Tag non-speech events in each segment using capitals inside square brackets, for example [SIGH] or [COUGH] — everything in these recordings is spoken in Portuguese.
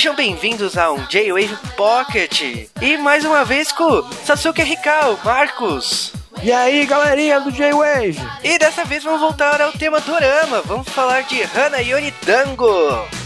Sejam bem-vindos a um J-Wave Pocket. E mais uma vez com Sasuke Rikau, Marcos. E aí, galerinha do J-Wave? E dessa vez vamos voltar ao tema Dorama. Vamos falar de Hana Yori Dango.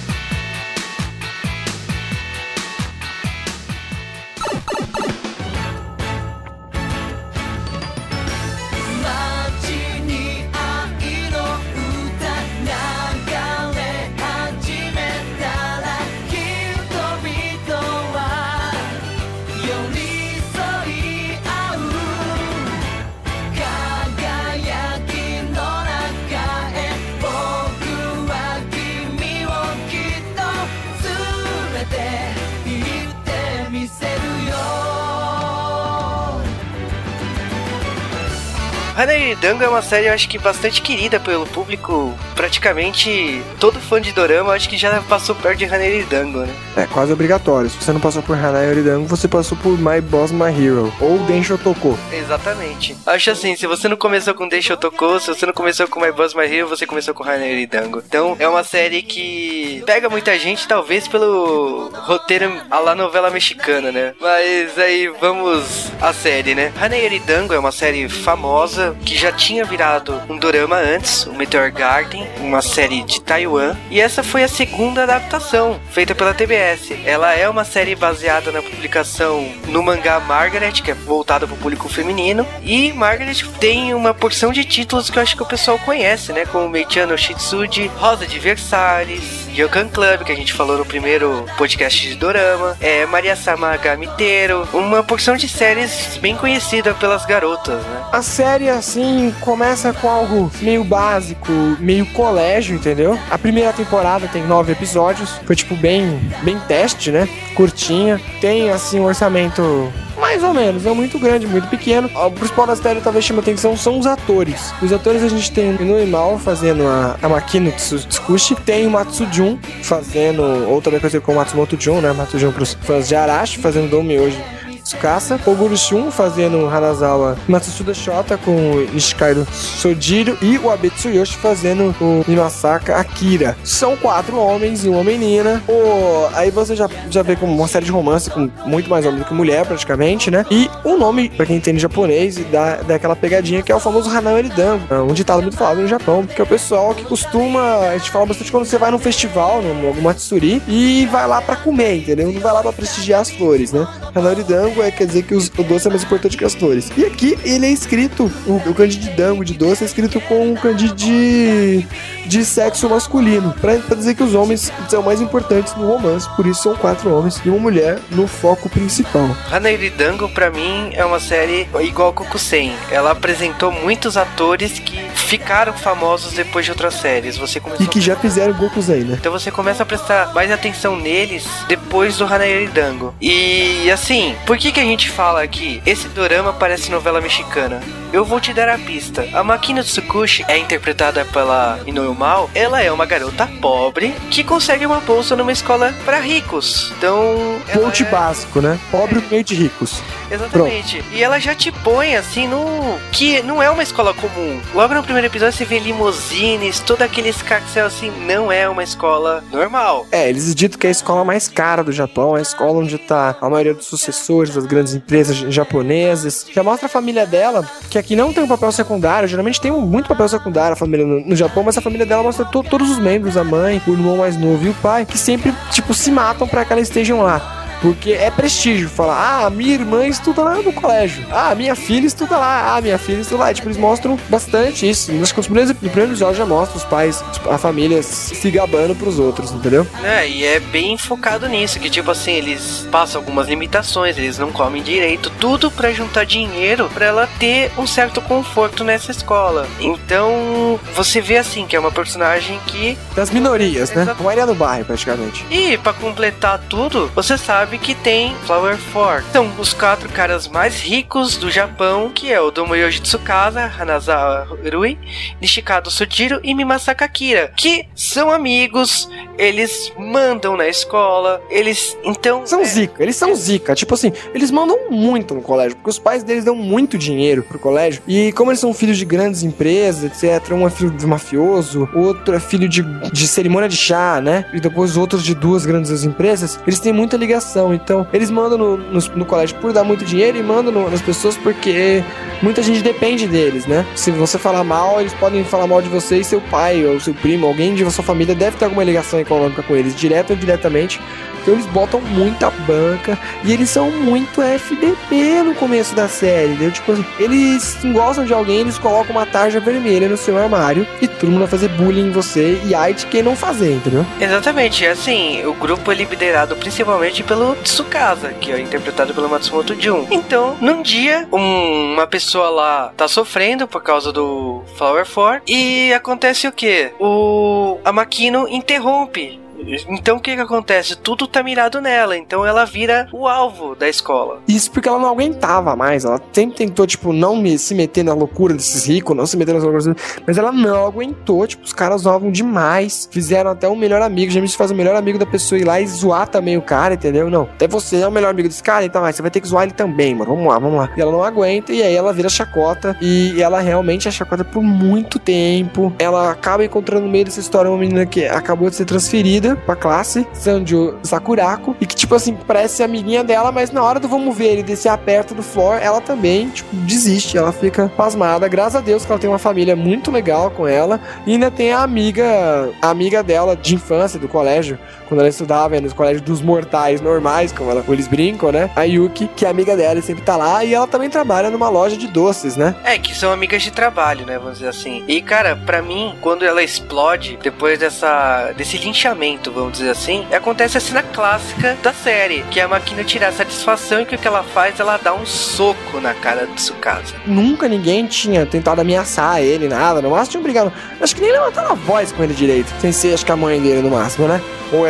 Hanayori Dango é uma série, eu acho que bastante querida pelo público. Praticamente todo fã de Dorama, acho que já passou perto de Hanayori Dango, né? É quase obrigatório. Se você não passou por Hanayori Dango, você passou por My Boss My Hero ou Densho Toko. Exatamente. Acho assim, se você não começou com Densho Toko, se você não começou com My Boss My Hero, você começou com Hanayori Dango. Então, é uma série que pega muita gente, talvez pelo roteiro a la novela mexicana, né? Mas aí vamos à série, né? Hanayori Dango é uma série famosa que já tinha virado um dorama antes, o Meteor Garden, uma série de Taiwan, e essa foi a segunda adaptação feita pela TBS. Ela é uma série baseada na publicação no mangá Margaret, que é voltada para o público feminino, e Margaret tem uma porção de títulos que eu acho que o pessoal conhece, né, como Meichano Shitsuji, Rosa de Versalhes, Yokan Club, que a gente falou no primeiro podcast de Dorama, é Maria Sama Gamiteiro, uma porção de séries bem conhecida pelas garotas, né? A série assim, começa com algo meio básico, meio colégio, entendeu? A primeira temporada tem nove episódios, foi tipo bem, bem teste, né? Curtinha. Tem assim um orçamento mais ou menos, não muito grande, muito pequeno. O principal da série talvez chama atenção são os atores. Os atores a gente tem o Minui Mal fazendo a, a Makino Tsukushi, tem o Matsujun fazendo, ou também conhecido como Matsumoto Jun, né? Matsujun pros fãs de Arashi, fazendo Domi hoje Tsukasa, Oguro Shun fazendo Hanazawa Matsuda Shota com Ishikairo Sojiro e o Abe Tsuyoshi fazendo o Imasaka Akira. São quatro homens e uma menina. O... Aí você já, já vê como uma série de romance com muito mais homem do que mulher, praticamente, né? E o nome, pra quem entende japonês, dá, dá aquela pegadinha que é o famoso Hanao Eridango, é um ditado muito falado no Japão, que é o pessoal que costuma, a gente fala bastante quando você vai num festival, algum matsuri, e vai lá pra comer, entendeu? Não vai lá pra prestigiar as flores, né? Hanao Eridango dango é, quer dizer que os, o doce é mais importante que as flores. E aqui ele é escrito, o, o de dango, de doce, é escrito com o kanji de, de sexo masculino, pra, pra dizer que os homens são mais importantes no romance, por isso são quatro homens e uma mulher no foco principal. Hanairi Dango, pra mim, é uma série igual Kokusen. Ela apresentou muitos atores que ficaram famosos depois de outras séries. Você e que já fizeram Gokusen, né? Então você começa a prestar mais atenção neles depois do Hanairi Dango. E assim, por que que, a gente fala aqui? Esse dorama parece novela mexicana. Eu vou te dar a pista. A Makina Tsukushi é interpretada pela Inoue Mal. Ela é uma garota pobre que consegue uma bolsa numa escola para ricos. Então. Ponte é... básico, né? Pobre no meio de ricos. Exatamente. Pronto. E ela já te põe assim no. que não é uma escola comum. Logo no primeiro episódio você vê limousines, todo aquele escarcel assim. Não é uma escola normal. É, eles ditam que é a escola mais cara do Japão, é a escola onde tá a maioria dos sucessores das grandes empresas japonesas. Já mostra a família dela, que aqui não tem um papel secundário, geralmente tem muito papel secundário a família no, no Japão, mas a família dela mostra to, todos os membros, a mãe, o irmão mais novo e o pai, que sempre, tipo, se matam para que elas estejam lá. Porque é prestígio falar, ah, minha irmã estuda lá no colégio. Ah, minha filha estuda lá. Ah, minha filha estuda lá. E, tipo, eles mostram bastante isso. Acho que os primeiros, no primeiro episódio já mostra os pais, tipo, a família se gabando pros outros, entendeu? É, e é bem focado nisso, que tipo assim, eles passam algumas limitações, eles não comem direito, tudo para juntar dinheiro para ela ter um certo conforto nessa escola. Então, você vê assim que é uma personagem que das minorias, né? Exato. né? Maria do bairro, praticamente. E para completar tudo, você sabe sabe que tem Flower Four. São os quatro caras mais ricos do Japão, que é o Domoyoshi Tsukasa, Hanazawa Rui, Nishikado Sujiro e Mimasaka Kira, que são amigos, eles mandam na escola, eles então São é, zica, eles são zica. Tipo assim, eles mandam muito no colégio, porque os pais deles dão muito dinheiro pro colégio. E como eles são filhos de grandes empresas, etc., um é filho de mafioso, outro é filho de, de cerimônia de chá, né? E depois outros de duas grandes empresas, eles têm muita ligação. Então, eles mandam no, no, no colégio por dar muito dinheiro e mandam no- nas pessoas porque muita gente depende deles, né? Se você falar mal, eles podem falar mal de você e seu pai ou seu primo, alguém de sua família deve ter alguma ligação econômica com eles, direto ou indiretamente. Então eles botam muita banca e eles são muito FDP no começo da série, entendeu? Tipo assim, eles gostam de alguém, eles colocam uma tarja vermelha no seu armário e todo mundo vai fazer bullying em você e ai de quem não fazer, entendeu? Exatamente, assim, o grupo é liderado principalmente pelo Tsukasa, que é interpretado pelo Matsumoto Jun. Então, num dia, um- uma pessoa lá tá sofrendo por causa do Flower Four e acontece o quê? O a Makino interrompe. Então o que que acontece? Tudo tá mirado nela, então ela vira o alvo da escola. Isso porque ela não aguentava mais. Ela sempre tentou, tipo, não me, se meter na loucura desses ricos, não se meter nas loucuras. Mas ela não aguentou. Tipo, os caras zoavam demais. Fizeram até um melhor amigo. Já me faz o melhor amigo da pessoa ir lá e zoar também o cara, entendeu? Não. Até você é o melhor amigo desse cara, então vai, você vai ter que zoar ele também, mano. Vamos lá, vamos lá. E ela não aguenta, e aí ela vira chacota. E ela realmente é chacota por muito tempo. Ela acaba encontrando no meio dessa história uma menina que acabou de ser transferida pra classe, Sanjo Sakurako, e que, tipo assim, parece ser amiguinha dela, mas na hora do vamos ver ele descer perto do floor, ela também, tipo, desiste. Ela fica pasmada. Graças a Deus que ela tem uma família muito legal com ela. E ainda tem a amiga, a amiga dela de infância, do colégio, quando ela estudava no colégio dos mortais normais, como ela, eles brincam, né? A Yuki, que é amiga dela e sempre tá lá, e ela também trabalha numa loja de doces, né? É, que são amigas de trabalho, né? Vamos dizer assim. E, cara, pra mim, quando ela explode, depois dessa desse linchamento, vamos dizer assim, acontece a cena clássica da série, que é a máquina tirar satisfação e que o que ela faz, ela dá um soco na cara do Tsukasa. Nunca ninguém tinha tentado ameaçar ele, nada. No máximo tinham brigado. Acho que nem levantaram a voz com ele direito. Sem ser, acho que a mãe dele no máximo, né? Ou a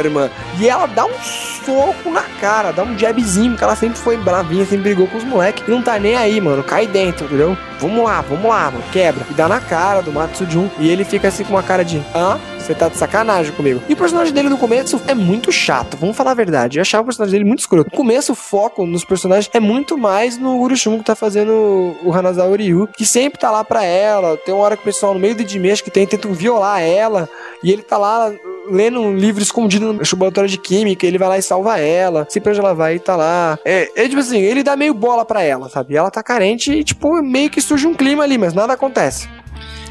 E ela dá um soco na cara, dá um jabzinho, porque ela sempre foi bravinha, sempre brigou com os moleques. E não tá nem aí, mano. Cai dentro, entendeu? Vamos lá, vamos lá, mano. Quebra. E dá na cara do Matsujun. E ele fica assim com uma cara de. Hã? Você tá de sacanagem comigo. E o personagem dele no começo é muito chato, vamos falar a verdade. Eu achava o personagem dele muito escroto. No começo, o foco nos personagens é muito mais no Urushun que tá fazendo o Hanazawa Ryu, que sempre tá lá pra ela. Tem uma hora que o pessoal no meio do Dimesh que tem, tentam violar ela, e ele tá lá lendo um livro escondido no laboratório de química, ele vai lá e salva ela. Sempre onde ela vai, tá lá. É, é tipo assim, ele dá meio bola pra ela, sabe? Ela tá carente e, tipo, meio que surge um clima ali, mas nada acontece.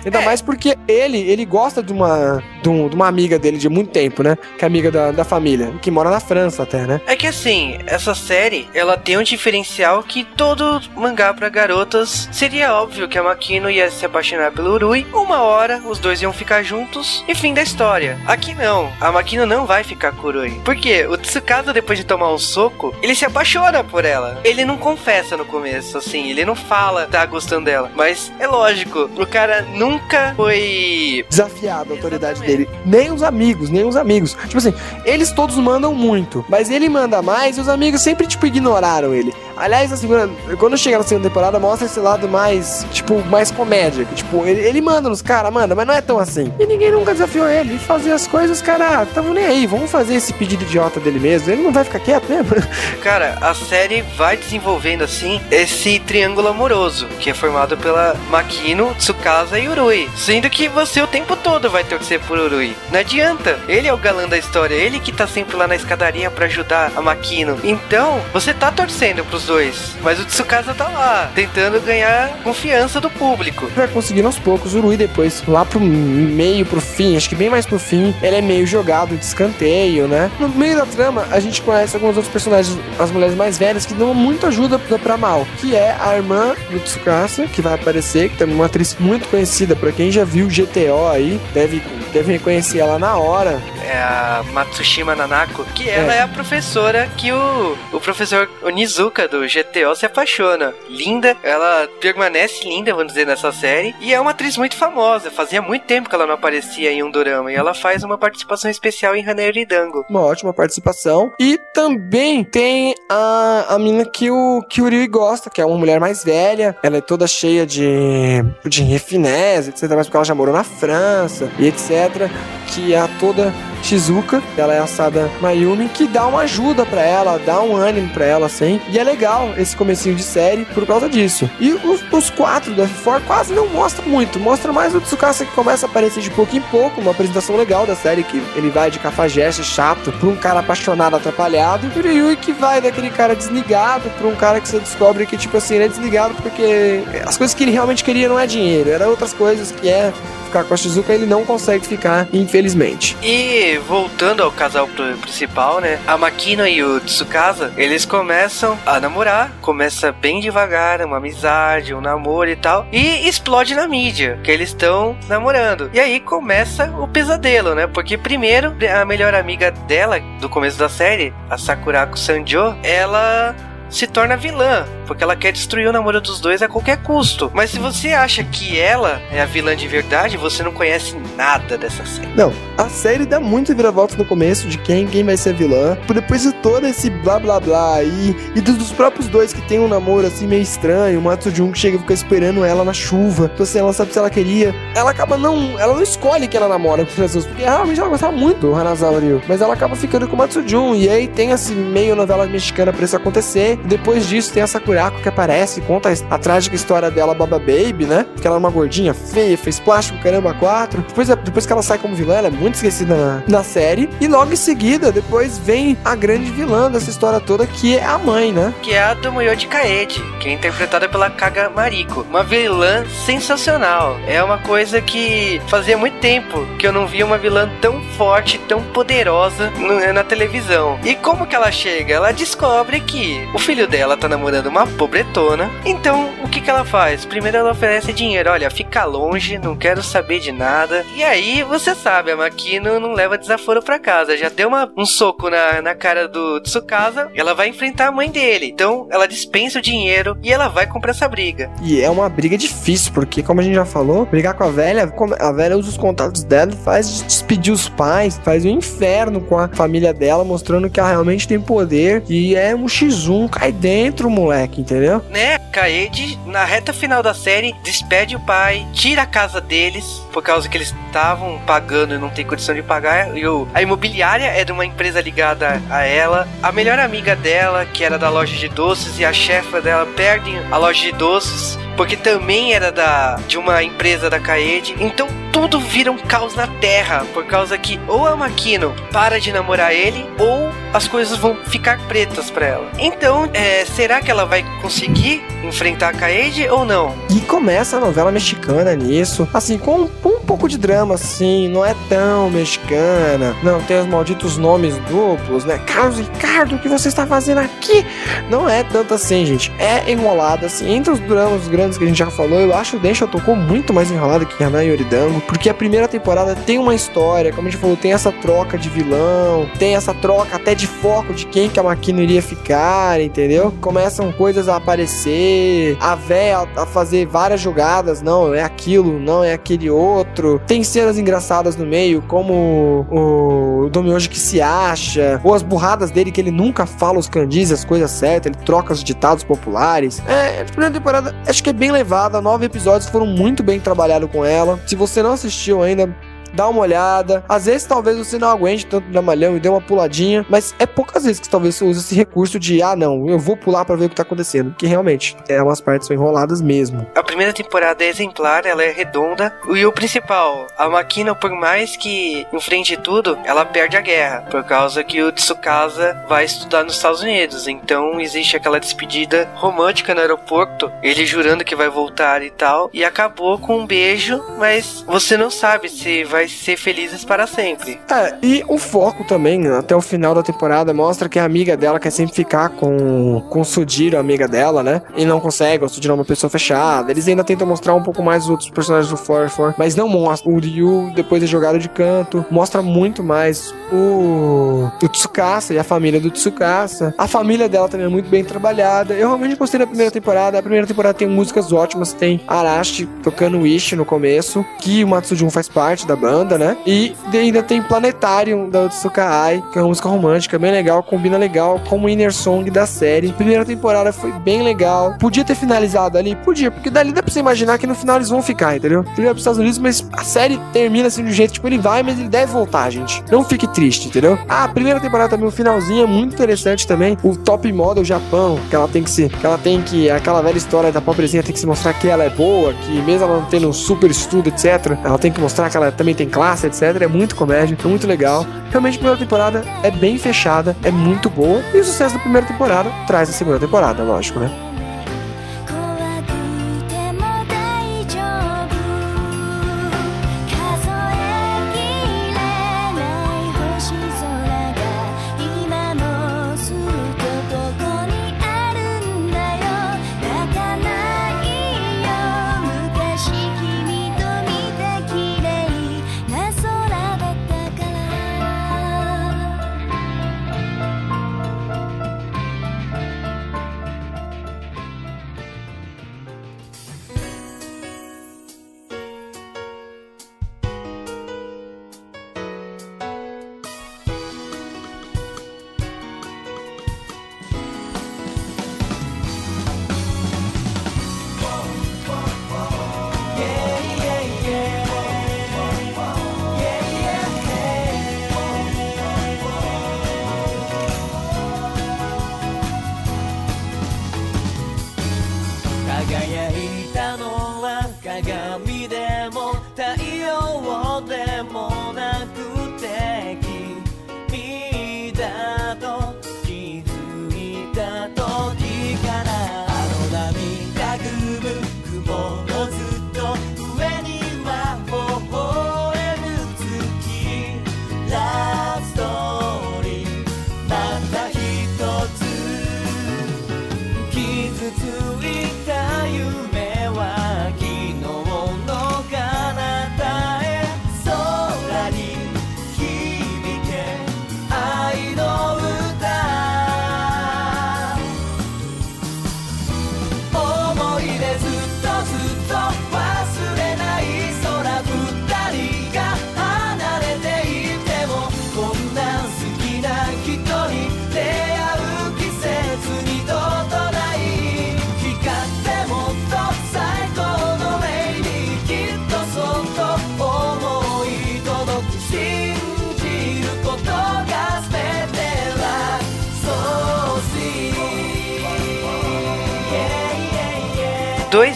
Ainda É. mais porque ele, ele gosta de uma, de, um- de uma amiga dele de muito tempo, né? Que é amiga da, da família, que mora na França até, né? É que assim, essa série, ela tem um diferencial que todo mangá pra garotas seria óbvio que a Makino ia se apaixonar pelo Urui, uma hora os dois iam ficar juntos e fim da história. Aqui não, a Makino não vai ficar com o Urui. Por quê? O Tsukasa, depois de tomar um soco, ele se apaixona por ela. Ele não confessa no começo, assim, ele não fala tá gostando dela. Mas é lógico, o cara nunca foi Desafiado a autoridade Exatamente. dele. Nem os amigos, nem os amigos. Tipo assim, eles todos mandam muito, mas ele manda mais e os amigos sempre, tipo, ignoraram ele. Aliás, na segunda, quando chega na segunda temporada, mostra esse lado mais, tipo, mais comédia. Que, tipo, ele, ele manda nos caras, manda, mas não é tão assim. E ninguém nunca desafiou ele. E fazer as coisas, cara, estavam nem aí. Vamos fazer esse pedido idiota dele mesmo. Ele não vai ficar quieto mesmo. [LAUGHS] Cara, a série vai desenvolvendo assim esse triângulo amoroso, que é formado pela Makino, Tsukasa e Urui. Sendo que você o tempo todo vai torcer por Urui. Não adianta. Ele é o galã da história, ele que tá sempre lá na escadaria pra ajudar a Makino. Então, você tá torcendo pros dois. Mas o Tsukasa tá lá, tentando ganhar confiança do público. vai conseguindo aos poucos. Urui depois, lá pro meio, pro fim, acho que bem mais pro fim, ele é meio jogado de escanteio, né? No meio da trama, a gente conhece alguns outros personagens, as mulheres mais velhas, que dão muita ajuda pra, pra mal. Que é a irmã do Tsukasa, que vai aparecer, que também é uma atriz muito conhecida pra quem já viu GTO aí, deve deve reconhecer ela na hora. É a Matsushima Nanako, que ela é, é a professora que o, o professor Onizuka do GTO se apaixona. Linda, ela permanece linda, vamos dizer, nessa série. E é uma atriz muito famosa. Fazia muito tempo que ela não aparecia em um dorama. E ela faz uma participação especial em Haneri Dango. Uma ótima participação. E também tem a, a mina que o, que o Ryui gosta, que é uma mulher mais velha. Ela é toda cheia de, de refinés, etc. Mas porque ela já morou na França e etc. Que é toda Shizuka, ela é a Sada Mayumi, que dá uma ajuda para ela, dá um ânimo para ela, assim. E é legal esse comecinho de série por causa disso. E os, os quatro do F4 quase não mostram muito. Mostra mais o Tsukasa que começa a aparecer de pouco em pouco, uma apresentação legal da série, que ele vai de cafajeste chato pra um cara apaixonado, atrapalhado. E o Ryui que vai daquele cara desligado pra um cara que você descobre que, tipo assim, ele é desligado porque as coisas que ele realmente queria não é dinheiro, eram outras coisas que é ficar com a Shizuka, ele não consegue ficar, infelizmente. E voltando ao casal principal, né? A Makino e o Tsukasa, eles começam a namorar, começa bem devagar, uma amizade, um namoro e tal, e explode na mídia, que eles estão namorando. E aí começa o pesadelo, né? Porque primeiro, a melhor amiga dela do começo da série, a Sakurako Sanjo, ela se torna vilã, porque ela quer destruir o namoro dos dois a qualquer custo. Mas se você acha que ela é a vilã de verdade, você não conhece nada dessa série. Não, a série dá muito viravolta no começo de quem, quem vai ser a vilã. Depois de todo esse blá blá blá aí, e dos próprios dois que tem um namoro assim meio estranho, o Matsu Jun que chega e fica esperando ela na chuva. Então assim, ela sabe se ela queria. Ela acaba não. Ela não escolhe que ela namora com as pessoas, porque realmente ela gostava muito do Hanazawa Ryu. Mas ela acaba ficando com o Matsu Jun. E aí tem assim, meio novela mexicana pra isso acontecer. Depois disso tem a Sakurako que aparece conta a, trágica história dela, Baba Baby, né? Que ela é uma gordinha feia, fez plástico, caramba, quatro. Depois, depois que ela sai como vilã, ela é muito esquecida na, na série. E logo em seguida, depois vem a grande vilã dessa história toda, que é a mãe, né? Que é a Tomoyoji Kaede, que é interpretada pela Kaga Mariko. Uma vilã sensacional. É uma coisa que fazia muito tempo que eu não via uma vilã tão forte, tão poderosa na televisão. E como que ela chega? Ela descobre que o filho dela tá namorando uma pobretona. Então, o que que ela faz? Primeiro ela oferece dinheiro. Olha, fica longe, não quero saber de nada. E aí, você sabe, a Makino não leva desaforo pra casa. Já deu uma, um soco na, na cara do Tsukasa. Ela vai enfrentar a mãe dele. Então, ela dispensa o dinheiro e ela vai comprar essa briga. E é uma briga difícil, porque, como a gente já falou, brigar com a velha, a velha usa os contatos dela, faz despedir os pais, faz um inferno com a família dela, mostrando que ela realmente tem poder. E é um X1, cai dentro, moleque, entendeu? Né, Kaede, na reta final da série, despede o pai, tira a casa deles, por causa que eles estavam pagando e não tem condição de pagar. E o, a imobiliária é de uma empresa ligada a ela. A melhor amiga dela, que era da loja de doces, e a chefa dela perdem a loja de doces porque também era da de uma empresa da Kaede. Então tudo vira um caos na Terra, por causa que ou a Makino para de namorar ele, ou as coisas vão ficar pretas para ela. Então, é, será que ela vai conseguir enfrentar a Kaede ou não? E começa a novela mexicana nisso, assim, com um, um pouco de drama, assim, não é tão mexicana. Não, tem os malditos nomes duplos, né? Carlos Ricardo, o que você está fazendo aqui? Não é tanto assim, gente. É enrolado, assim, entre os dramas grandes que a gente já falou, eu acho o Deixa tocou muito mais enrolado que Hanan Yoridango, porque a primeira temporada tem uma história, como a gente falou, tem essa troca de vilão, tem essa troca até de foco de quem que a Makino iria ficar, entendeu? Começam coisas a aparecer, a véia a fazer várias jogadas, não, é aquilo, não é aquele outro. Tem cenas engraçadas no meio, como o, o Domioji que se acha, ou as burradas dele que ele nunca fala os kanjis, as coisas certas, ele troca os ditados populares. É, a primeira temporada acho que é bem levada, nove episódios foram muito bem trabalhados com ela. Se você não assistiu ainda, dá uma olhada. Às vezes talvez você não aguente tanto dramalhão e dê uma puladinha, mas é poucas vezes que talvez você use esse recurso de ah não, eu vou pular para ver o que tá acontecendo, que realmente é umas partes são enroladas mesmo. A primeira temporada é exemplar, ela é redonda e o principal, a Makino por mais que enfrente tudo, ela perde a guerra por causa que o Tsukasa vai estudar nos Estados Unidos, então existe aquela despedida romântica no aeroporto, ele jurando que vai voltar e tal, e acabou com um beijo, mas você não sabe se vai vai ser felizes para sempre. É, e o foco também, até o final da temporada, mostra que a amiga dela quer sempre ficar com, com o Sudiro, a amiga dela, né? E não consegue, o Sudiro é uma pessoa fechada. Eles ainda tentam mostrar um pouco mais os outros personagens do For For, mas não mostra. O Ryu, depois é jogado de canto, mostra muito mais o, o Tsukasa e a família do Tsukasa. A família dela também é muito bem trabalhada. Eu realmente gostei da primeira temporada. A primeira temporada tem músicas ótimas, tem Arashi tocando Wish no começo, que o Matsujun faz parte da banda, né? E ainda tem Planetarium da Otsuka Ai, que é uma música romântica bem legal, combina legal com o Inner Song da série. Primeira temporada foi bem legal. Podia ter finalizado ali? Podia, porque dali dá pra você imaginar que no final eles vão ficar, entendeu? Ele vai pros Estados Unidos, mas a série termina assim de um jeito, tipo, ele vai, mas ele deve voltar, gente. Não fique triste, entendeu? Ah, a primeira temporada também, o finalzinho é muito interessante também. O top model Japão, que ela tem que se. Que ela tem que. Aquela velha história da pobrezinha tem que se mostrar que ela é boa, que mesmo ela não tendo um super estudo, etc., ela tem que mostrar que ela também tem classe, etc. É muito comédia, é muito legal. Realmente a primeira temporada é bem fechada, é muito boa. E o sucesso da primeira temporada traz a segunda temporada, lógico, né?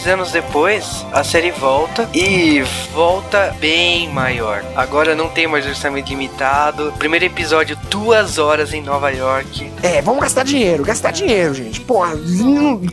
Anos depois, a série volta e volta bem maior. Agora não tem mais orçamento limitado. Primeiro episódio, duas horas em Nova York. É, vamos gastar dinheiro, gastar dinheiro, gente. Porra,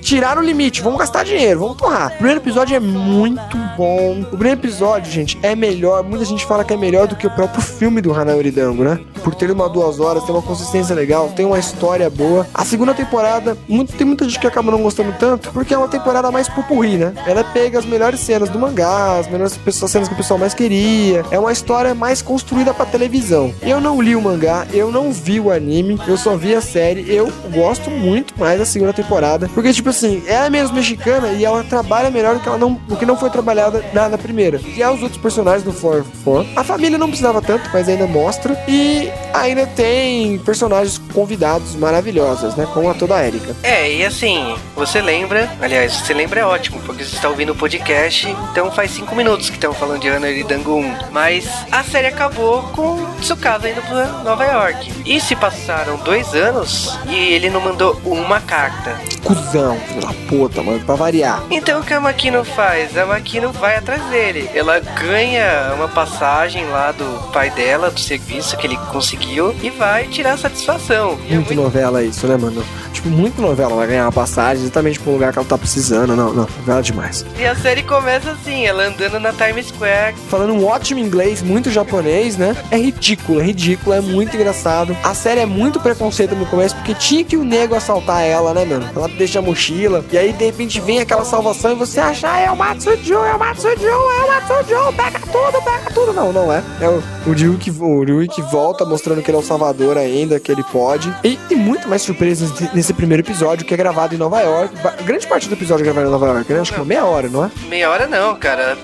tiraram o limite, vamos gastar dinheiro, vamos torrar. O primeiro episódio é muito bom. O primeiro episódio, gente, é melhor. Muita gente fala que é melhor do que o próprio filme do Hanao Dango, né? Por ter uma duas horas, tem uma consistência legal, tem uma história boa. A segunda temporada, muito- tem muita gente que acaba não gostando tanto, porque é uma temporada mais pupurri, né? Ela pega as melhores cenas do mangá, as melhores pessoas- cenas que o pessoal mais queria. É uma história mais construída pra televisão. Eu não li o mangá, eu não vi o anime, eu só vi a série. Eu gosto muito mais da segunda temporada, porque, tipo assim, ela é mesmo mexicana e ela trabalha melhor do que, ela não, do que não foi trabalhada na, na primeira. E há os outros personagens do For For. A família não precisava tanto, mas ainda mostra. E ainda tem personagens convidados maravilhosos, né? Como a toda a Erika. É, e assim, você lembra, aliás, você lembra é ótimo, porque você está ouvindo o podcast, então faz cinco minutos que estão falando de Ana e Dango 1. Mas a série acabou com Tsukasa indo pra Nova York. E se passaram dois anos e ele não mandou uma carta. Cusão, filho da puta, mano, pra variar. Então o que a Makino faz? A Makino vai atrás dele. Ela ganha uma passagem lá do pai dela, do serviço que ele conseguiu e vai tirar satisfação. E é Muito novela isso, né, mano? Tipo, muito novela. Ela vai ganhar uma passagem exatamente pro lugar que ela tá precisando. Não, não. Novela demais. E a série começa assim, ela andando na Times Square. Falando um ótimo inglês, muito japonês, né? É ridículo, é ridículo, é muito engraçado. A série é muito preconceito no começo, porque tinha que o nego assaltar ela, né, mano? Ela deixa a mochila, e aí de repente vem aquela salvação e você acha, ah, é o Matsujo, é o Matsujo, é o Matsujo, pega tudo, pega tudo. Não, não é. É o, o Ryu que, o Ryu que volta mostrando que ele é o salvador ainda, que ele pode. E tem muito mais surpresas nesse- primeiro episódio, que é gravado em Nova York. Grande parte do episódio é gravado em Nova York, né? Acho que uma meia hora, não é? Meia hora não, cara.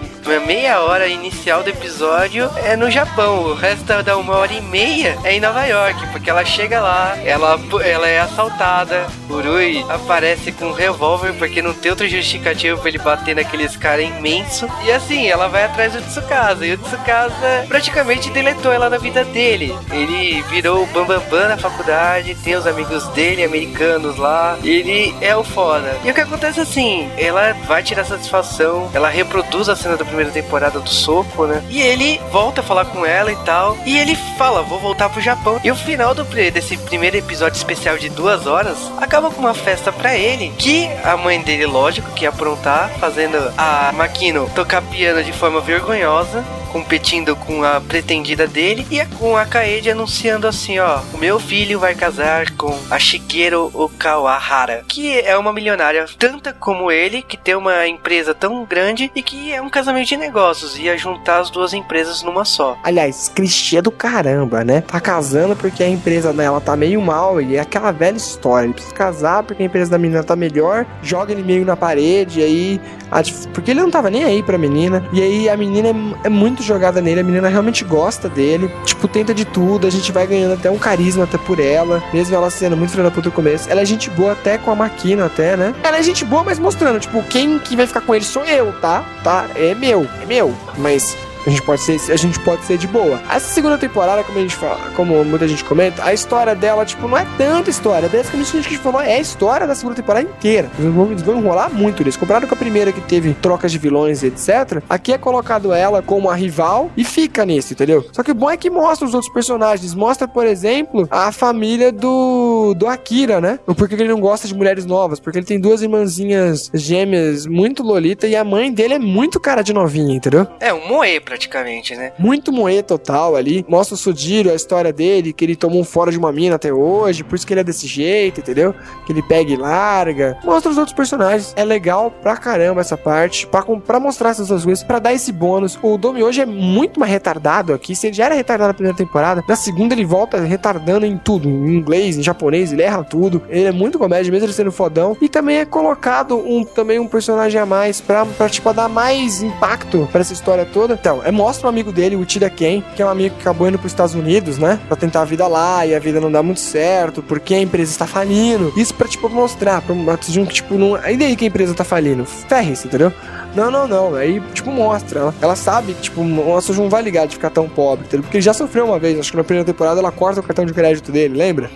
Meia hora inicial do episódio é no Japão. O resto da uma hora e meia é em Nova York. Porque ela chega lá, ela, ela é assaltada. O Rui aparece com um revólver porque não tem outro justificativo pra ele bater naqueles caras imenso. E assim, ela vai atrás do Tsukasa. E o Tsukasa praticamente deletou ela na vida dele. Ele virou o Bambambam na faculdade, tem os amigos dele, americanos lá. Ele é o foda. E o que acontece assim, ela vai tirar satisfação, ela reproduz a cena da primeira temporada do soco, né? E ele volta a falar com ela e tal. E ele fala, vou voltar pro Japão. E o final do, desse primeiro episódio especial de duas horas acaba com uma festa pra ele. Que a mãe dele, lógico, que ia aprontar, fazendo a Makino tocar piano de forma vergonhosa competindo com a pretendida dele e com a Kaede anunciando assim, ó, o meu filho vai casar com a Shigeru Okawahara, que é uma milionária tanta como ele, que tem uma empresa tão grande e que é um casamento de negócios, ia juntar as duas empresas numa só. Aliás, clichê do caramba, né? Tá casando porque a empresa dela tá meio mal e é aquela velha história. Ele precisa casar porque a empresa da menina tá melhor, joga ele meio na parede, e aí. a Porque ele não tava nem aí pra menina. E aí a menina é, é muito jogada nele, a menina realmente gosta dele. Tipo, tenta de tudo, a gente vai ganhando até um carisma até por ela. Mesmo ela sendo muito filha da puta no começo. Ela é gente boa até com a Maquina, até, né? Ela é gente boa, mas mostrando, tipo, quem que vai ficar com ele sou eu, tá? Tá? É meu, é meu. Mas a gente pode ser, a gente pode ser de boa. Essa segunda temporada, como a gente fala, como muita gente comenta, a história dela, tipo, não é tanta história. Basicamente, a gente falou é a história da segunda temporada inteira. Vão enrolar muito nisso. Comparado com a primeira que teve trocas de vilões e etc. Aqui é colocado ela como a rival e fica nisso, entendeu? Só que o bom é que mostra os outros personagens. Mostra, por exemplo, a família do, do Akira, né? O porquê ele não gosta de mulheres novas. Porque ele tem duas irmãzinhas gêmeas muito lolita e a mãe dele é muito cara de novinha, entendeu? É um moe praticamente, né? muito moe total ali. Mostra o Sudiro, a história dele, que ele tomou um fora de uma mina até hoje, por isso que ele é desse jeito, entendeu? Que ele pega e larga. Mostra os outros personagens. É legal pra caramba essa parte, pra, pra mostrar essas duas coisas, pra dar esse bônus. O Domi hoje é muito mais retardado aqui. Se ele já era retardado na primeira temporada, na segunda ele volta retardando em tudo. Em inglês, em japonês, ele erra tudo. Ele é muito comédia, mesmo ele sendo fodão. E também é colocado um, também um personagem a mais pra, pra tipo, dar mais impacto pra essa história toda. Então, é, mostra um amigo dele, o Tida Ken, que é um amigo que acabou indo pros Estados Unidos, né? Pra tentar a vida lá e a vida não dá muito certo, porque a empresa está falindo. Isso pra, tipo, mostrar, pra, um que, tipo, não. E daí que a empresa tá falindo? Ferre-se, entendeu? Não, não, não. Aí, tipo, mostra. Ela, ela sabe que, tipo, o Assujo não vai ligar de ficar tão pobre, entendeu? Porque ele já sofreu uma vez, acho que na primeira temporada ela corta o cartão de crédito dele, lembra?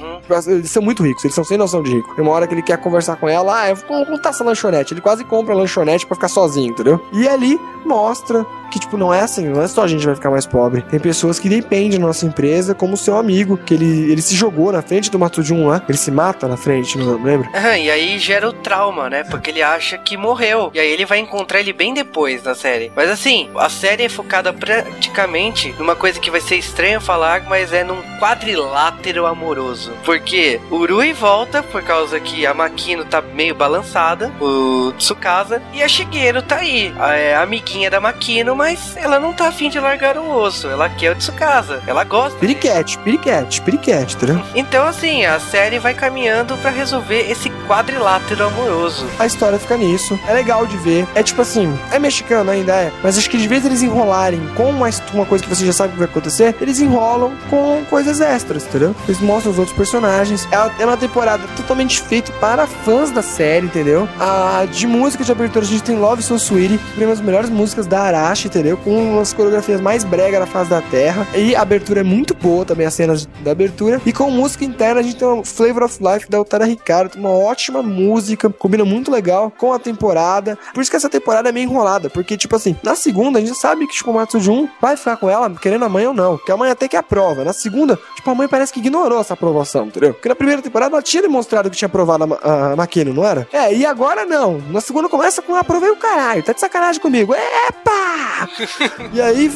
Eles são muito ricos, eles são sem noção de rico. Tem uma hora que ele quer conversar com ela, ah, eu vou contar essa lanchonete. Ele quase compra a lanchonete pra ficar sozinho, entendeu? E ali mostra que, tipo, não é assim, não é só a gente vai ficar mais pobre. Tem pessoas que dependem da nossa empresa como seu amigo, que ele, ele se jogou na frente do Matsujun lá, ele se mata na frente, não lembra? Aham, e aí gera o trauma, né? Porque ele acha que morreu. E aí ele vai encontrar ele bem depois na série. Mas assim, a série é focada praticamente numa coisa que vai ser estranho falar, mas é num quadrilátero amoroso. Porque o Rui volta por causa que a Makino tá meio balançada, o Tsukasa, e a Shigeru tá aí. A, é amiguinha da Makino, mas ela não tá afim de largar o osso. Ela quer o Tsukasa. Ela gosta. Piriquete, piriquete, piriquete, entendeu? Então, assim, a série vai caminhando pra resolver esse quadrilátero amoroso. A história fica nisso. É legal de ver. É tipo assim, é mexicano ainda, é. Mas acho que de vez eles enrolarem com uma, uma coisa que você já sabe que vai acontecer, eles enrolam com coisas extras, entendeu? Eles mostram os outros personagens. É uma- é temporada totalmente feita para fãs da série, entendeu? A, de música de abertura, a gente tem Love So Sweet, que uma das melhores músicas da Arashi, entendeu? Com umas coreografias mais brega da face da terra. E a abertura é muito boa também, as cenas da abertura. E com música interna, a gente tem o Flavor of Life da Otara Ricardo, uma ótima música, combina muito legal com a temporada. Por isso que essa temporada temporada é meio enrolada, porque, tipo assim, na segunda a gente sabe que, tipo, o Matsujun vai ficar com ela, querendo a mãe ou não. Que a mãe até que aprova. Na segunda, tipo, a mãe parece que ignorou essa aprovação, entendeu? Porque na primeira temporada ela tinha demonstrado que tinha aprovado a, a Makino, não era? É, e agora não. Na segunda começa com aprovei o caralho, tá de sacanagem comigo. Epa! [LAUGHS] e aí,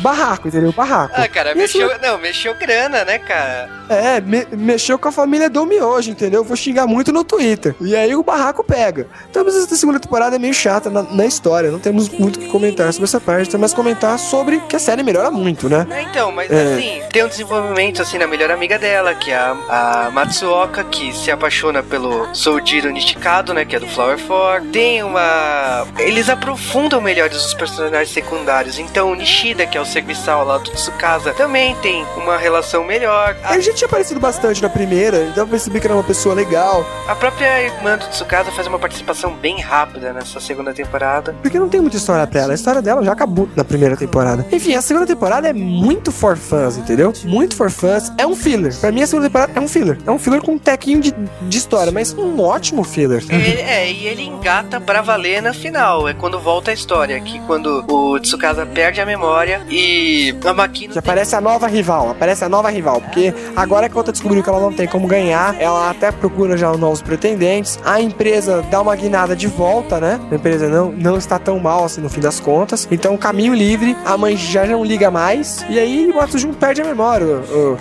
barraco, entendeu? Barraco. Ah, cara, E mexeu. Não, mexeu grana, né, cara? é, me- mexeu com a família do Miojo, entendeu? Vou xingar muito no Twitter. E aí o barraco pega. Então, mas essa segunda temporada é meio chata na, na história. Não temos muito o que comentar sobre essa parte. Mais comentar sobre que a série melhora muito, né? É, então, mas É. assim, tem um desenvolvimento assim na melhor amiga dela, que é a, a Matsuoka, que se apaixona pelo Soujiro Nishikado, né, que é do Flower For. Tem uma... Eles aprofundam melhor os personagens secundários. Então, o Nishida, que é o serviçal lá do Tsukasa, também tem uma relação melhor. A, Ele já tinha aparecido bastante na primeira, então eu percebi que era uma pessoa legal. a própria irmã do Tsukasa faz uma participação bem rápida nessa segunda temporada. Porque não tem muita história pra ela. A história dela já acabou na primeira temporada. Enfim, a segunda temporada é muito for fãs, entendeu? Muito for fãs. É um filler. Pra mim, a segunda temporada é um filler. É um filler com um tequinho de, de história, mas um ótimo filler. Ele- é, e ele engata pra valer na final. É quando volta a história. Que quando o Tsukasa perde a memória e a Makino. Que aparece a nova rival, aparece a nova rival, porque agora que a outra descobriu que ela não tem como ganhar, ela até procura já novos pretendentes. A empresa dá uma guinada de volta, né? A empresa não, não está tão mal assim no fim das contas. Então, caminho livre, a mãe já não liga mais. E aí o Matsujun perde a memória.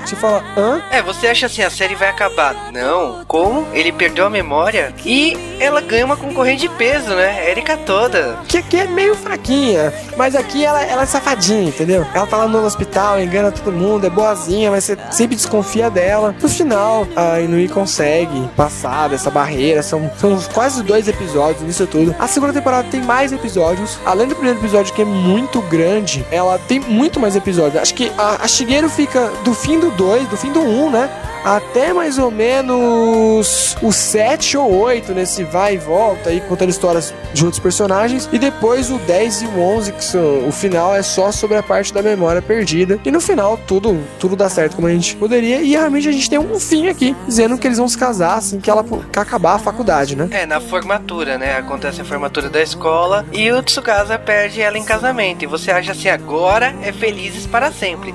Você fala, hã? É, você acha assim, a série vai acabar. Não. Como? Ele perdeu a memória e ela ganha uma concorrente de peso, né? Erika toda. Que aqui é meio fraquinha, mas aqui ela, ela é safadinha, entendeu? Ela tá lá no hospital, engana todo mundo, é boazinha, mas você sempre desconfia dela. No final, a Inui consegue passar dessa barreira. São, são quase dois episódios nisso tudo. A segunda temporada tem mais episódios. Além do primeiro episódio, que é muito grande, ela tem muito mais episódios. Acho que a, a Shigeru fica do fim do 2, do fim do 1, um, né? Até mais ou menos o 7 ou 8 nesse vai e volta aí contando histórias de outros personagens e depois o 10 e o 11 que são, o final é só sobre a parte da memória perdida e no final tudo tudo dá certo como a gente poderia e realmente a gente tem um fim aqui dizendo que eles vão se casar assim que ela que acabar a faculdade, né? É, na formatura, né? Acontece a formatura da escola e o Tsukasa perde ela em casamento. E você acha assim, agora é felizes para sempre.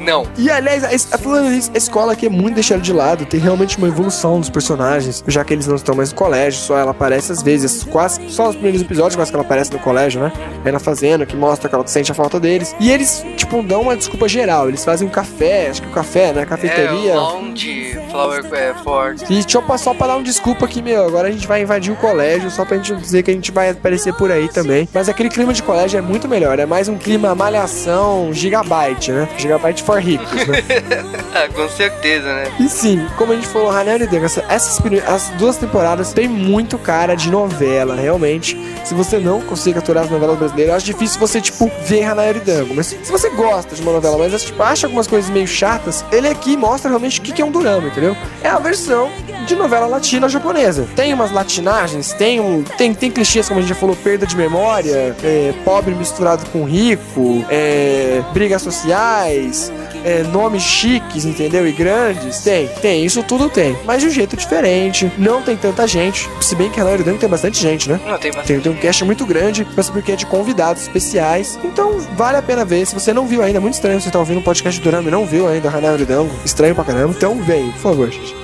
Não. E aliás, a- falando nisso, a escola aqui é muito deixada de lado, tem realmente uma evolução dos personagens, já que eles não estão mais no colégio, só ela aparece às vezes, quase só nos primeiros episódios, quase que ela aparece no colégio, né? Aí na fazenda, que mostra que ela sente a falta deles. E eles, tipo, dão uma desculpa geral. Eles fazem um café, acho que o café, né? Cafeteria. É, Lounge, Flower é, Ford. E tipo, só pra dar um desculpa que, meu, agora a gente vai invadir o colégio, só pra gente dizer que a gente vai aparecer por aí também. Mas aquele clima de colégio é muito melhor, é mais um clima malhação gigabyte, né? Gigabyte for ricos, né? [LAUGHS] Ah, com certeza, né? E sim, como a gente falou, Hanel e essas as duas temporadas tem muito cara de novela, realmente. Se você não consegue aturar as novelas brasileiras, eu acho difícil você, tipo, ver e Dango. Mas se você gosta de uma novela, mas tipo, acha algumas coisas meio chatas, ele aqui mostra realmente o que que é um drama, entendeu? É a versão de novela latina japonesa. Tem umas latinagens, tem, um, tem, tem clichês, como a gente já falou, perda de memória, é, pobre misturado com rico, é, brigas sociais, é, nomes chiques, entendeu? E grandes. Tem, tem, isso tudo tem. Mas de um jeito diferente. Não tem tanta gente. Se bem que a Dunk tem bastante gente, né? Não, tem bastante. Tem, tem um cast muito grande, mas porque é de convidados especiais. Então vale a pena ver. Se você não viu ainda, é muito estranho você tá ouvindo um podcast do Dorama e não viu ainda Hanel e Dango. Estranho pra caramba. Então vem, por favor, gente.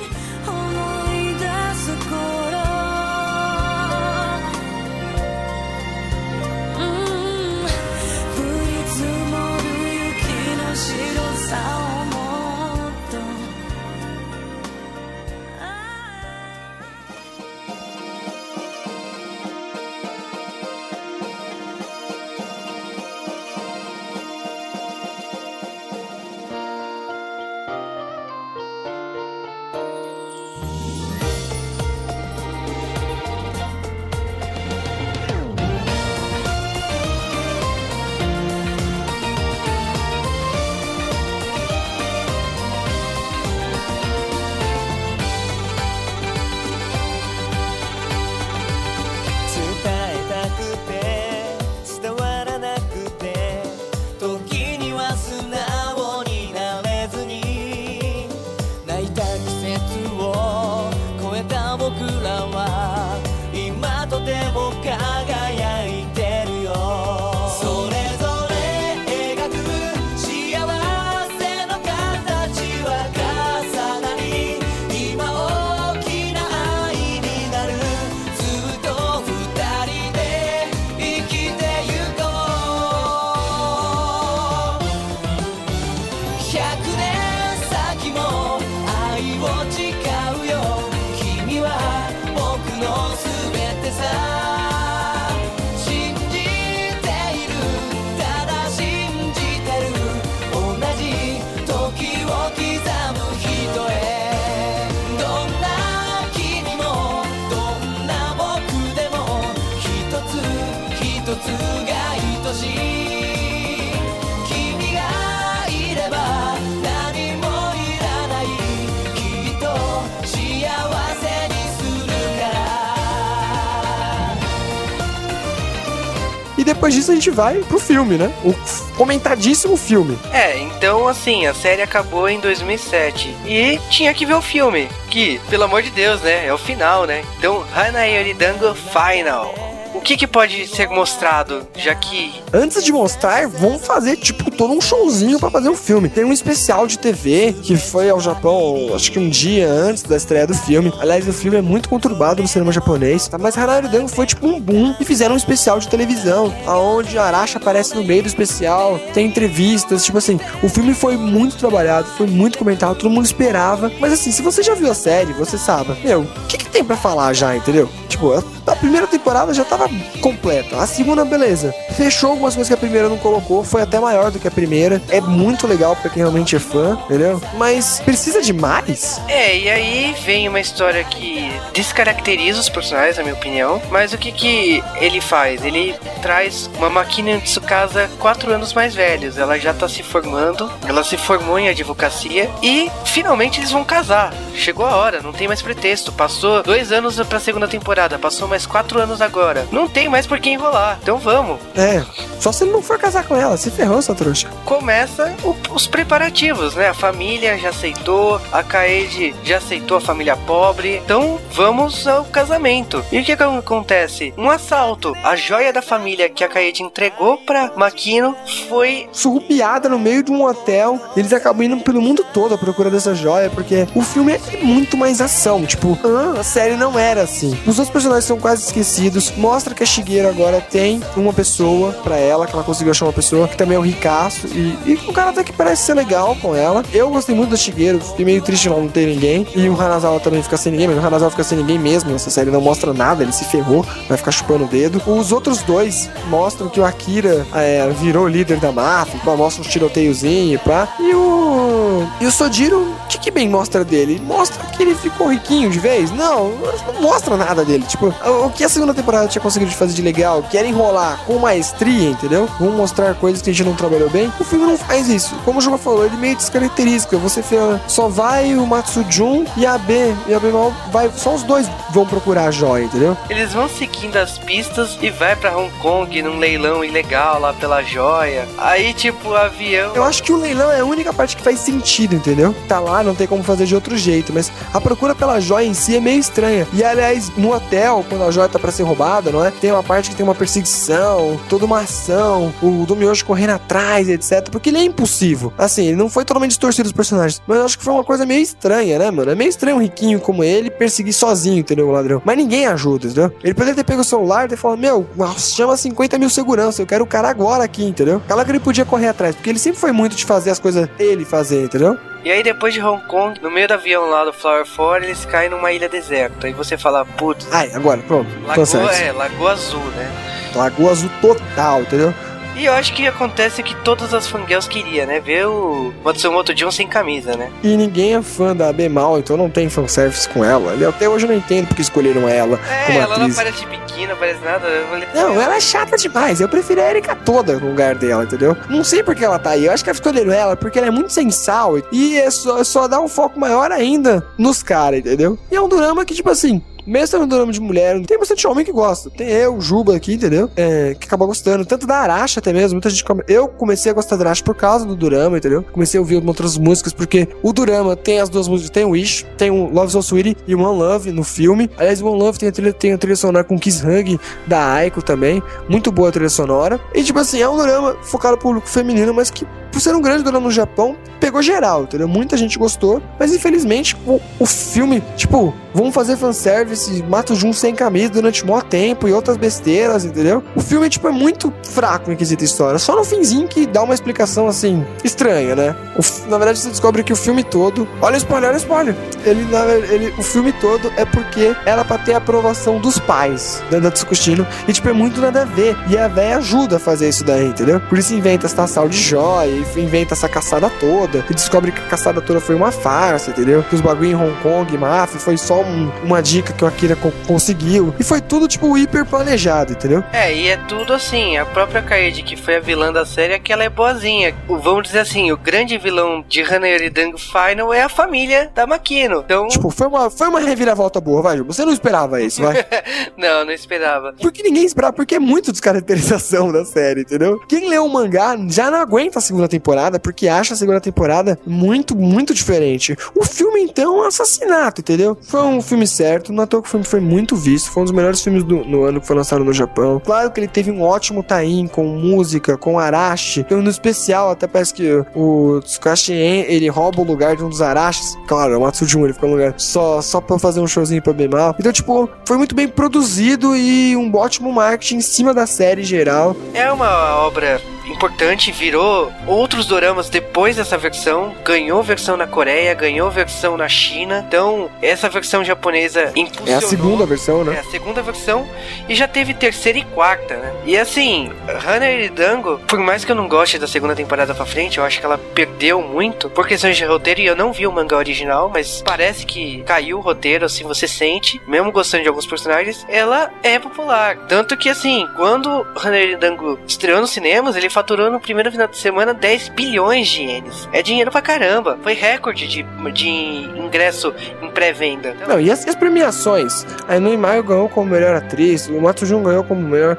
Depois disso a gente vai pro filme, né? O comentadíssimo filme. É, então assim, a série acabou em 2007 e tinha que ver o filme, que, pelo amor de Deus, né, é o final, né? Então, Hana Yoridango Final. O que que pode ser mostrado, já que Antes de mostrar, vamos fazer, tipo, todo um showzinho pra fazer o filme. Tem um especial de TV que foi ao Japão, acho que um dia antes da estreia do filme. Aliás, o filme é muito conturbado no cinema japonês, tá? mas Hanari Dango foi tipo um boom e fizeram um especial de televisão, aonde Arashi aparece no meio do especial, tem entrevistas, tipo assim, o filme foi muito trabalhado, foi muito comentado, todo mundo esperava. Mas assim, se você já viu a série, você sabe, meu, o que, que tem pra falar já, entendeu? Tipo, a primeira temporada já tava completa, a segunda, beleza. Fechou algumas coisas que a primeira não colocou, foi até maior do que a primeira. É muito legal pra quem realmente é fã, entendeu? Mas precisa de mais? É, e aí vem uma história que descaracteriza os personagens, na minha opinião. Mas o que que ele faz? Ele traz uma Makina Tsukasa quatro anos mais velhos. Ela já tá se formando, ela se formou em advocacia e finalmente eles vão casar. Chegou a hora, não tem mais pretexto. Passou dois anos pra segunda temporada, passou mais quatro anos agora. Não tem mais por que enrolar. Então vamos. É, só se ele não for casar com ela, se ferrou, sua trouxa. começa o- os preparativos, né? A família já aceitou, a Kaede já aceitou a família pobre. Então vamos ao casamento. E o que, que acontece? Um assalto. A joia da família que a Kaede entregou pra Makino foi. surrupiada no meio de um hotel. Eles acabam indo pelo mundo todo à procura dessa joia, porque o filme é muito mais ação. Tipo, ah, a série não era assim. Os outros personagens são quase esquecidos. Mostra que a Shigeru agora tem uma pessoa pra ela, que ela conseguiu achar uma pessoa, que também é o ricaço. E, e o cara até que parece ser legal com ela. Eu gostei muito da Shigeru, fiquei meio triste não ter ninguém. E o Hanazawa também fica sem ninguém, mas o Hanazawa fica sem ninguém mesmo. Essa série não mostra nada, ele se ferrou, vai ficar chupando o dedo. Os outros dois mostram que o Akira é, virou líder da máfia, mostra uns tiroteiozinhos, pá. E o. E o Sojiro, o que, que bem mostra dele? Mostra que ele ficou riquinho de vez? Não, não mostra nada dele. Tipo, o que a segunda temporada tinha conseguido fazer de legal, que era enrolar com maestria, entendeu? Vamos mostrar coisas que a gente não trabalhou bem. O filme não faz isso. Como o Juba falou, ele meio descaracteriza. Você fala, só vai o Matsujun e a B. E a B mal vai. Só os dois vão procurar a joia, entendeu? Eles vão seguindo as pistas e vai pra Hong Kong num leilão ilegal lá pela joia. Aí, tipo, o avião. Eu acho que o leilão é a única parte que faz sentido, entendeu? Tá lá, não tem como fazer de outro jeito, mas a procura pela joia em si é meio estranha. E aliás, no hotel, quando a joia tá pra ser roubada, não é? Tem uma parte que tem uma perseguição, toda uma ação, o Domioshi correndo atrás, etc. Porque ele é impulsivo. Assim, ele não foi totalmente distorcido os personagens, mas eu acho que foi uma coisa meio estranha, né, mano? É meio estranho um riquinho como ele perseguir sozinho, entendeu, o ladrão? Mas ninguém ajuda, entendeu? Ele poderia ter pego o celular e falado, meu, chama 50 mil segurança, eu quero o cara agora aqui, entendeu? Aquela que ele podia correr atrás, porque ele sempre foi muito de fazer as coisas ele fazer, entendeu? E aí, depois de Hong Kong, no meio do avião lá do Flower Four, eles caem numa ilha deserta. Aí você fala, putz, Ai, agora, pronto. Lagoa, é, Lagoa Azul, né? Lagoa Azul total, entendeu? E eu acho que acontece o que todas as fangirls queriam, né? Ver o Matsumoto Jun sem camisa, né? E ninguém é fã da B mal, então não tem fanservice com ela. E Até hoje eu não entendo porque escolheram ela É, como ela não atriz. aparece de biquíni, não aparece nada. Eu falei, Não, ela é chata demais. Eu prefiro a Erika toda no lugar dela, entendeu? Não sei por que ela tá aí. Eu acho que escolheram ela porque ela é muito sensal e é só, só dar um foco maior ainda nos caras, entendeu? E é um drama que, tipo assim. Mesmo sendo drama de mulher, tem bastante homem que gosta. Tem eu, Juba aqui, entendeu? É, que acabou gostando. Tanto da Arashi até mesmo. Muita gente come... Eu comecei a gostar da Arashi por causa do Durama, entendeu? Comecei a ouvir outras músicas, porque o Durama tem as duas músicas. Tem o Wish, tem o Love So Sweet e One Love no filme. Aliás, One Love tem a trilha, tem a trilha sonora com Kiss Hug da Aiko também. Muito boa a trilha sonora. E, tipo assim, é um Durama focado pro público feminino, mas que, por ser um grande Durama no Japão, pegou geral, entendeu? Muita gente gostou. Mas, infelizmente, o, o filme, tipo, vamos fazer fanservice, mata o Jun sem camisa durante maior tempo e outras besteiras, entendeu? O filme, tipo, é muito fraco em quesito história. Só no finzinho que dá uma explicação, assim, estranha, né? O na verdade, você descobre que o filme todo... Olha spoiler, spoiler. Ele, na ele, o filme todo é porque era pra ter a aprovação dos pais da, da Tsukishino. E, tipo, é muito nada a ver. E a véia ajuda a fazer isso daí, entendeu? Por isso inventa essa sal de joia e inventa essa caçada toda. E descobre que a caçada toda foi uma farsa, entendeu? Que os bagulho em Hong Kong, máfia, foi só um- uma dica que o Akira co- conseguiu. E foi tudo, tipo, hiper planejado, entendeu? É, e é tudo assim, a própria Kaede, que foi a vilã da série, é que ela é boazinha. O- Vamos dizer assim, o grande vilão de Hana Yoridango Final é a família da Makino. Então, Tipo, foi uma, foi uma reviravolta boa, vai, Ju. Você não esperava isso, vai. [LAUGHS] não, não esperava. Porque ninguém esperava, porque é muito descaracterização da série, entendeu? Quem leu o mangá já não aguenta a segunda temporada, porque acha a segunda temporada muito, muito diferente. O filme, então, é um assassinato, entendeu? Foi um filme certo, não é que o filme foi muito visto, foi um dos melhores filmes do no ano que foi lançado no Japão. Claro que ele teve um ótimo tie com música, com Arashi. Então, no especial, até parece que o Tsukashi En, ele rouba o lugar de um dos Arashis. Claro, é o Matsujun, ele ficou no lugar só, só pra fazer um showzinho pra bem mal. Então, tipo, foi muito bem produzido e um ótimo marketing em cima da série geral. É uma obra importante, virou outros doramas depois dessa versão, ganhou versão na Coreia, ganhou versão na China. Então, essa versão japonesa impulsionou. É a segunda versão, É né? a segunda versão e já teve terceira e quarta, né? E assim, Hana Dango, por mais que eu não goste da segunda temporada pra frente, eu acho que ela perdeu muito por questões de roteiro e eu não vi o mangá original, mas parece que caiu o roteiro, assim, você sente, mesmo gostando de alguns personagens, ela é popular. Tanto que assim, quando Hana Dango estreou nos cinemas, ele faturou no primeiro final de semana 10 bilhões de ienes. É dinheiro pra caramba. Foi recorde de, de ingresso em pré-venda. Não, e as, as premiações? A Maio ganhou como melhor atriz, o Matsujun ganhou como melhor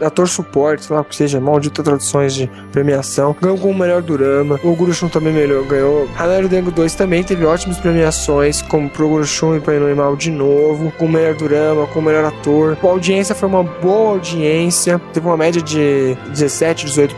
ator suporte, sei lá o que seja, maldita traduções de premiação. Ganhou como melhor durama. O Gurushun também melhor, ganhou. Hanaru Dengo 2 também teve ótimas premiações, como pro Gurushun e pra Maio de novo, com melhor durama, com melhor ator. A audiência foi uma boa audiência, teve uma média de 17, 18%.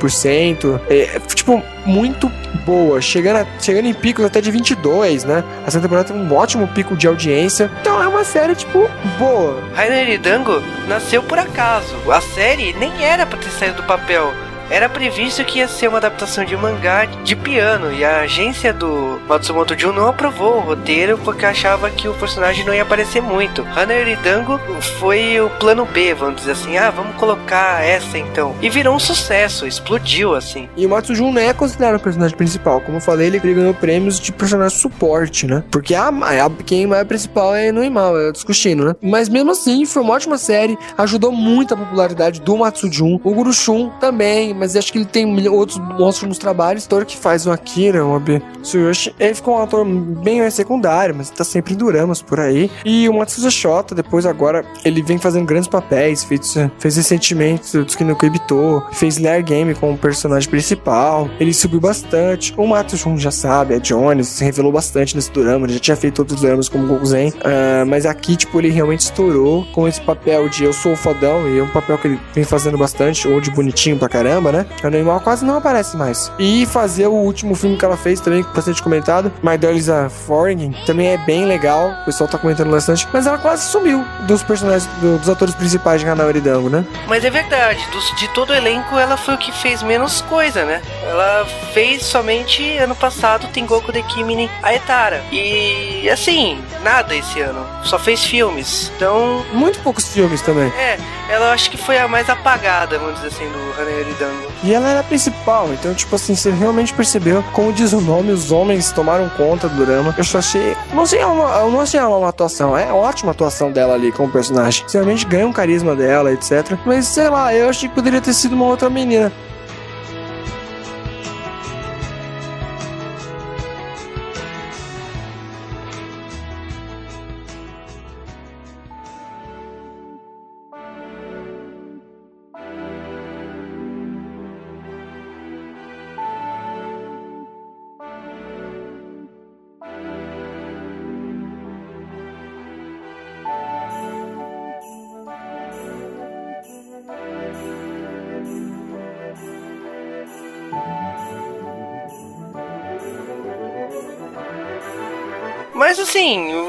É, tipo, muito boa, chegando, a- chegando em picos até de 22, né? A segunda temporada teve um ótimo pico de audiência. Então é uma série, tipo, boa. Rainer Dango nasceu por acaso. A série nem era pra ter saído do papel. Era previsto que ia ser uma adaptação de mangá de piano e a agência do Matsumoto Jun não aprovou o roteiro porque achava que o personagem não ia aparecer muito. Hanner Dango foi o plano B, vamos dizer assim, ah, vamos colocar essa então. E virou um sucesso, explodiu assim. E o Matsujun não é considerado o personagem principal. Como eu falei, ele ganhou prêmios de personagem suporte, né? Porque a, a, quem é principal é Inuimal, é o Tsukushino, né? Mas mesmo assim, foi uma ótima série. Ajudou muito a popularidade do Matsujun. O Gurushun também, mas acho que ele tem outros ótimos trabalhos. O ator que faz o Akira, o Abe Tsuyoshi, ele ficou um ator bem mais secundário, mas tá sempre em duramas por aí. E o Matsuza Shota, depois agora, ele vem fazendo grandes papéis. Fez, fez recentemente o Tsukinoko Ibito, fez Lair Game como personagem principal. Ele subiu bastante. O Matsushun já sabe, é Jones, se revelou bastante nesse drama. Ele já tinha feito outros dramas como Gokuzen. Ah, mas aqui, tipo, ele realmente estourou com esse papel de eu sou o fodão. E é um papel que ele vem fazendo bastante, ou de bonitinho pra caramba, né? A Neymar quase não aparece mais. E fazer o último filme que ela fez também, bastante comentado, My Dolly's a Foreign, também é bem legal. O pessoal tá comentando bastante. Mas ela quase sumiu dos personagens, do- dos atores principais de Hanao Dango, né? Mas é verdade, dos- de todo o elenco, ela foi o que fez menos coisa, né? Ela fez somente ano passado Tengoku de Kimini Aetara. E assim, nada esse ano. Só fez filmes. Então, Muito poucos filmes também. é, ela acho que foi a mais apagada, vamos dizer assim, do Hanayori Dango. E ela era a principal, então, tipo assim, você realmente percebeu, como diz o nome, os homens tomaram conta do drama. Eu só achei. Não sei, uma, eu não achei ela uma atuação. É ótima a atuação dela ali como personagem. Você realmente ganha um carisma dela, etc. Mas sei lá, eu achei que poderia ter sido uma outra menina.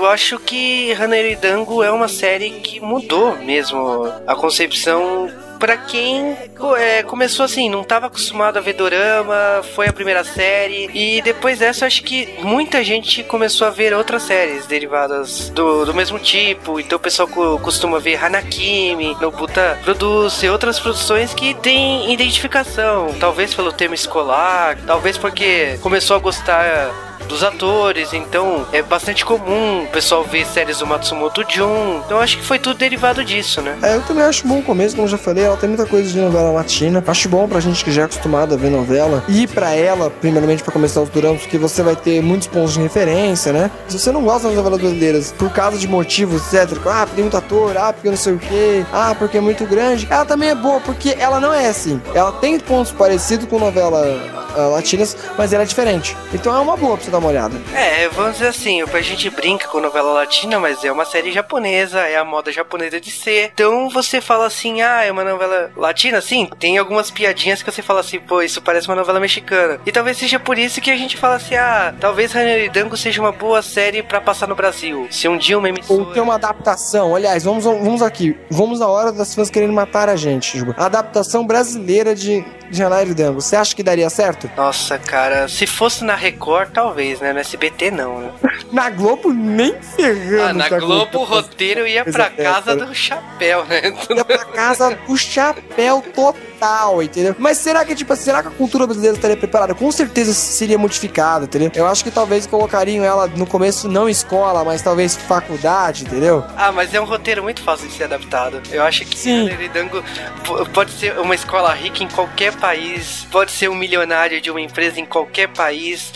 Acho que Hanayori Dango é uma série que mudou mesmo a concepção pra quem é, começou assim, não tava acostumado a ver dorama, foi a primeira série, e depois dessa acho que muita gente começou a ver outras séries derivadas do, do mesmo tipo, então o pessoal co- costuma ver Hanakimi, Nobuta Produce, outras produções que têm identificação, talvez pelo tema escolar, talvez porque começou a gostar dos atores, então é bastante comum o pessoal ver séries do Matsumoto Jun. Então acho que foi tudo derivado disso, né? É, eu também acho bom o começo, como eu já falei, ela tem muita coisa de novela latina. Acho bom pra gente que já é acostumado a ver novela. E pra ela, primeiramente pra começar os duramas, porque você vai ter muitos pontos de referência, né? Se você não gosta das novelas brasileiras por causa de motivos, etc. Ah, porque tem muito ator, ah, porque não sei o quê, ah, porque é muito grande. Ela também é boa, porque ela não é assim. Ela tem pontos parecidos com novela ah, latinas, mas ela é diferente. Então é uma boa pra você dar uma olhada. É, vamos dizer assim, a gente brinca com novela latina, mas é uma série japonesa, é a moda japonesa de ser. Então você fala assim, ah, é uma novela latina? Sim, tem algumas piadinhas que você fala assim, pô, isso parece uma novela mexicana. E talvez seja por isso que a gente fala assim, ah, talvez Dango seja uma boa série pra passar no Brasil. Se um dia uma Ou emissora... ter uma adaptação. Aliás, vamos, vamos aqui. Vamos na hora das fãs querendo matar a gente. Tipo, a adaptação brasileira de, de Janeiro Dango. Você acha que daria certo? Nossa, cara, se fosse na Record, talvez, né? No SBT, não, né? [LAUGHS] Na Globo, nem ferrando. Ah, na Globo o roteiro ia pra dessa, casa né? do chapéu, né? [LAUGHS] Ia pra casa do chapéu total, entendeu? Mas será que, tipo, será que a cultura brasileira estaria preparada? Com certeza seria modificada, entendeu? Eu acho que talvez colocariam ela no começo não escola, mas talvez faculdade, entendeu? Ah, mas é um roteiro muito fácil de ser adaptado. Eu acho que Sim. Dango pode ser uma escola rica em qualquer país, pode ser um milionário de uma empresa em qualquer país.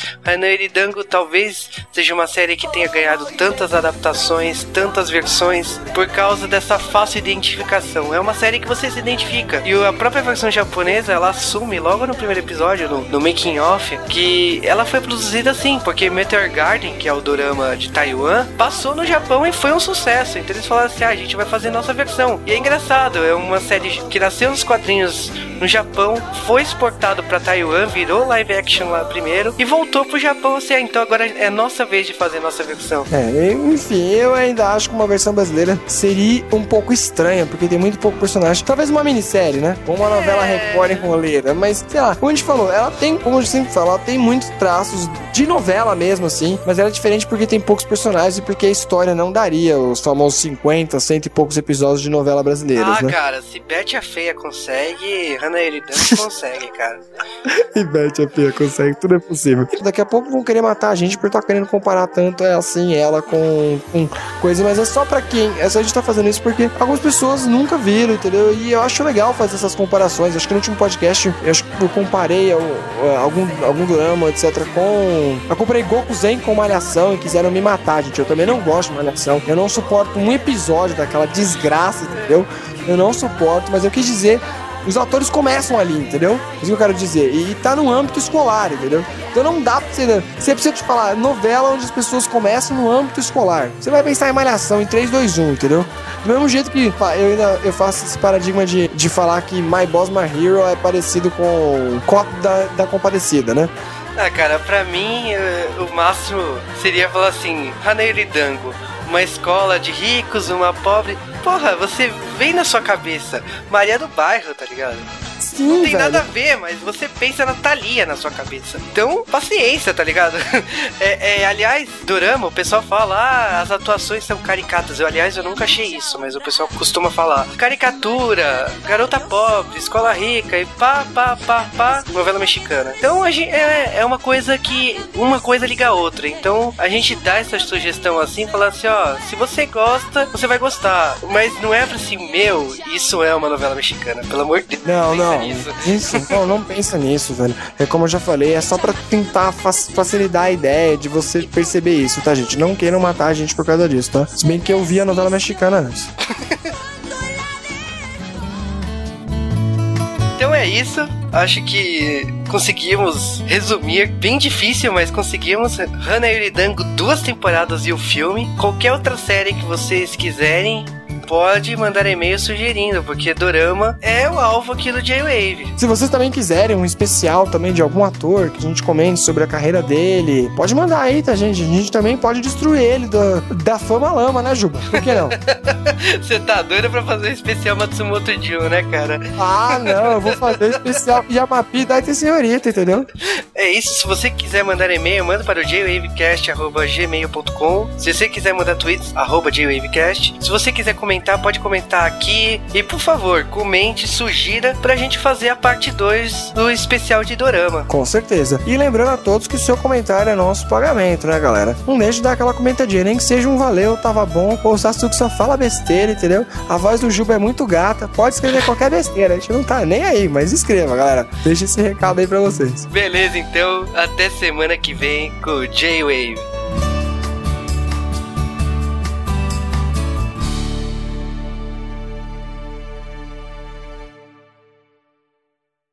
Dango talvez seja uma série que tenha ganhado tantas adaptações, tantas versões, por causa dessa fácil identificação. É uma série que você se identifica. E a própria versão japonesa, ela assume logo no primeiro episódio, no, no making off, que ela foi produzida assim, porque Meteor Garden, que é o dorama de Taiwan, passou no Japão e foi um sucesso. Então eles falaram assim: ah, a gente vai fazer nossa versão. E é engraçado, é uma série que nasceu nos quadrinhos no Japão, foi exportado pra Taiwan, virou live action lá primeiro e voltou pro Japão assim, ah, então agora é nossa vez de fazer nossa versão. É, enfim, eu ainda acho que uma versão brasileira seria um pouco estranha, porque tem muito pouco personagem. Talvez uma minissérie, né? Ou uma novela Record enroleira. Mas, sei lá, como a gente falou, ela tem, como a gente sempre fala, ela tem muitos traços de novela mesmo, assim. Mas ela é diferente porque tem poucos personagens e porque a história não daria os famosos 50, cento e poucos episódios de novela brasileiras, Ah, né? cara, se Betty a Feia consegue, Hannah Eridan consegue, cara. [LAUGHS] E Beth a Pia consegue, tudo é possível. Daqui a pouco vão querer matar a gente por estar querendo comparar tanto é assim ela com, com coisa, mas é só pra quem. É só a gente tá fazendo isso porque algumas pessoas nunca viram, entendeu? E eu acho legal fazer essas comparações. Acho que no último podcast eu acho que eu comparei algum, algum drama, etc. com. Eu comparei Goku Zen com Malhação e quiseram me matar, gente. Eu também não gosto de Malhação. Eu não suporto um episódio daquela desgraça, entendeu? Eu não suporto, mas eu quis dizer os atores começam ali, entendeu? Isso que eu quero dizer. E tá no âmbito escolar, entendeu? Então não dá pra você. Você precisa te falar, novela onde as pessoas começam no âmbito escolar. Você vai pensar em malhação em 3, 2, 1, entendeu? Do mesmo jeito que eu ainda eu faço esse paradigma de, de falar que My Boss My Hero é parecido com Copo da, da Compadecida, né? Ah, cara, pra mim, eh, o máximo seria falar assim, Dango, uma escola de ricos, uma pobre. Porra, você vem na sua cabeça, Maria do Bairro, tá ligado? Sim, Não tem velho. nada a ver, mas você pensa na Thalia na sua cabeça. Então, paciência, tá ligado? [LAUGHS] É, é, aliás, Dorama, o pessoal fala, ah, as atuações são caricatas. Eu, aliás, eu nunca achei isso, mas o pessoal costuma falar. Caricatura, garota pobre, escola rica e pá, pá, pá, pá, novela mexicana. Então, a gente, é, é uma coisa que uma coisa liga a outra. Então, a gente dá essa sugestão assim, falar assim, ó, se você gosta, você vai gostar. Mas não é pra assim, meu, isso é uma novela mexicana, pelo amor de Deus. Não, não. Nisso. Isso, não, não pensa nisso, velho. É como eu já falei, é só pra tentar fa- facilitar a ideia de você perceber isso, tá, gente? Não queiram matar a gente por causa disso, tá? Se bem que eu vi a novela mexicana antes. Então é isso. Acho que conseguimos resumir. Bem difícil, mas conseguimos. Hana Yuridango, duas temporadas e o filme. Qualquer outra série que vocês quiserem. Pode mandar e-mail sugerindo, porque Dorama é o alvo aqui do J-Wave. Se vocês também quiserem um especial também de algum ator, que a gente comente sobre a carreira dele, pode mandar aí, tá, gente? A gente também pode destruir ele da, da fama lama, né, Juba? Por que não? [LAUGHS] Você tá doido pra fazer um especial Matsumoto Jun, né, cara? ah, não, eu vou fazer especial Yamapi Daite Senhorita, entendeu? É isso, se você quiser mandar e-mail, manda para o jwavecast.gmail.com Se você quiser mandar tweets, arroba jwavecast Se você quiser comentar, pode comentar aqui E por favor, comente, sugira pra gente fazer a parte 2 do especial de Dorama Com certeza. E lembrando a todos que o seu comentário é nosso pagamento, né, galera? Não deixe de dar aquela comentadinha, nem que seja um valeu, tava bom, ou o Sasuke só fala besteira, entendeu? A voz do Juba é muito gata, pode escrever qualquer besteira, a gente não tá nem aí, mas escreva, galera. Deixa esse recado aí pra vocês. Beleza, então, até semana que vem com o J-Wave